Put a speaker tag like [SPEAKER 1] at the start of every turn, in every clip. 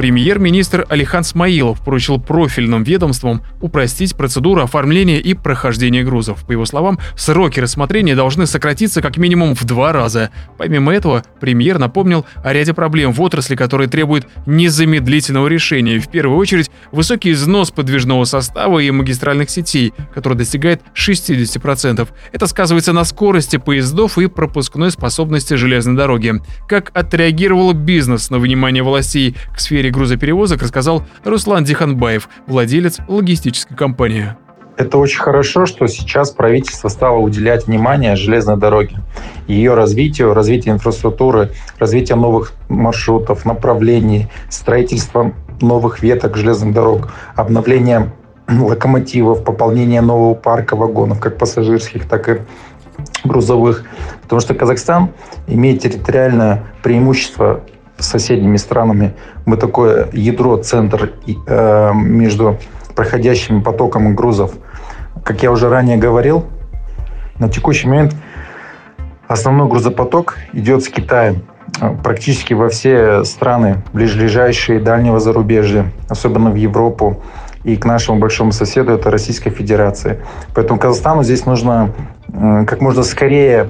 [SPEAKER 1] Премьер-министр Алихан Смаилов поручил профильным ведомствам упростить процедуру оформления и прохождения грузов. По его словам, сроки рассмотрения должны сократиться как минимум в два раза. Помимо этого, премьер напомнил о ряде проблем в отрасли, которые требуют незамедлительного решения. В первую очередь, высокий износ подвижного состава и магистральных сетей, который достигает 60%. Это сказывается на скорости поездов и пропускной способности железной дороги. Как отреагировал бизнес на внимание властей к сфере грузоперевозок, рассказал Руслан Диханбаев, владелец логистической компании.
[SPEAKER 2] Это очень хорошо, что сейчас правительство стало уделять внимание железной дороге, ее развитию, развитию инфраструктуры, развитию новых маршрутов, направлений, строительство новых веток железных дорог, обновление локомотивов, пополнение нового парка вагонов, как пассажирских, так и грузовых. Потому что Казахстан имеет территориальное преимущество с соседними странами. Мы такое ядро, центр э, между проходящим потоком грузов. Как я уже ранее говорил, на текущий момент основной грузопоток идет с Китая практически во все страны, ближайшие дальнего зарубежья, особенно в Европу и к нашему большому соседу, это Российская Федерация. Поэтому Казахстану здесь нужно как можно скорее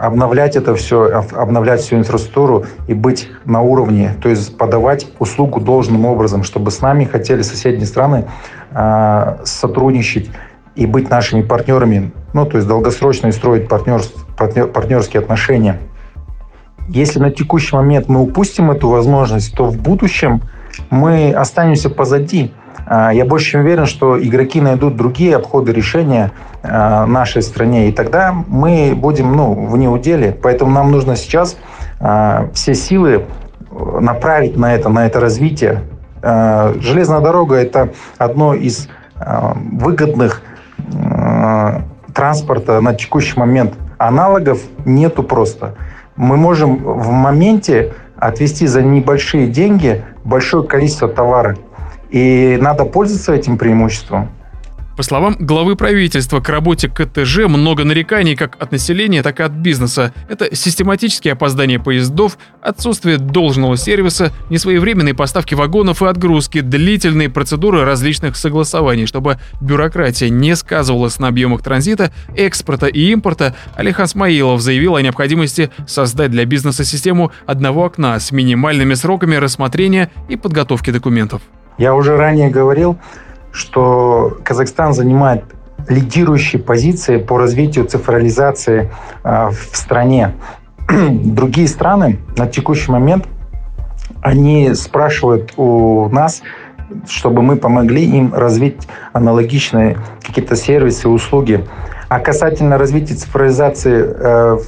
[SPEAKER 2] обновлять это все, обновлять всю инфраструктуру и быть на уровне, то есть подавать услугу должным образом, чтобы с нами хотели соседние страны э, сотрудничать и быть нашими партнерами, ну, то есть долгосрочно строить партнерств, партнер, партнерские отношения. Если на текущий момент мы упустим эту возможность, то в будущем мы останемся позади. А, я больше чем уверен, что игроки найдут другие обходы решения а, нашей стране, и тогда мы будем ну, в неуделе. Поэтому нам нужно сейчас а, все силы направить на это, на это развитие. Железная дорога – это одно из выгодных транспорта на текущий момент. Аналогов нету просто. Мы можем в моменте отвести за небольшие деньги большое количество товара. И надо пользоваться этим преимуществом.
[SPEAKER 1] По словам главы правительства, к работе КТЖ много нареканий как от населения, так и от бизнеса. Это систематические опоздания поездов, отсутствие должного сервиса, несвоевременные поставки вагонов и отгрузки, длительные процедуры различных согласований. Чтобы бюрократия не сказывалась на объемах транзита, экспорта и импорта, Алихан Смаилов заявил о необходимости создать для бизнеса систему одного окна с минимальными сроками рассмотрения и подготовки документов.
[SPEAKER 2] Я уже ранее говорил, что Казахстан занимает лидирующие позиции по развитию цифрализации а, в стране. Другие страны на текущий момент они спрашивают у нас, чтобы мы помогли им развить аналогичные какие-то сервисы, услуги. А касательно развития цифровизации э,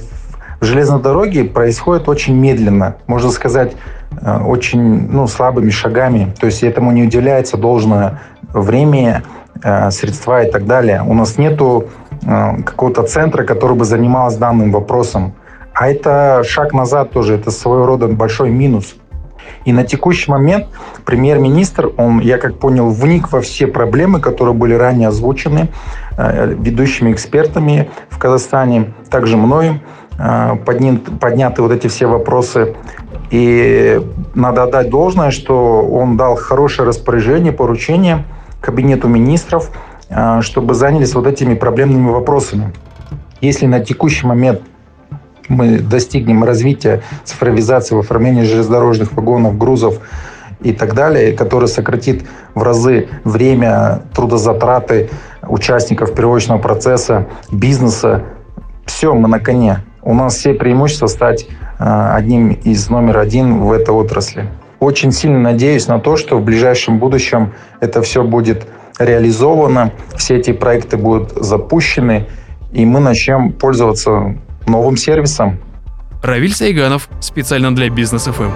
[SPEAKER 2] в железной дороге происходит очень медленно, можно сказать, очень ну, слабыми шагами. То есть этому не уделяется должное время, э, средства и так далее. У нас нету э, какого-то центра, который бы занимался данным вопросом. А это шаг назад тоже, это своего рода большой минус. И на текущий момент премьер-министр, он, я как понял, вник во все проблемы, которые были ранее озвучены э, ведущими экспертами в Казахстане, также подняты, подняты вот эти все вопросы. И надо отдать должное, что он дал хорошее распоряжение, поручение – кабинету министров, а, чтобы занялись вот этими проблемными вопросами. Если на текущий момент мы достигнем развития цифровизации в оформлении железнодорожных вагонов, грузов и так далее, которое сократит в разы время, трудозатраты участников перевозочного процесса, бизнеса, все, мы на коне. У нас все преимущества стать а, одним из номер один в этой отрасли. Очень сильно надеюсь на то, что в ближайшем будущем это все будет реализовано, все эти проекты будут запущены, и мы начнем пользоваться новым сервисом.
[SPEAKER 1] Равиль Сайганов специально для Бизнес ФМ.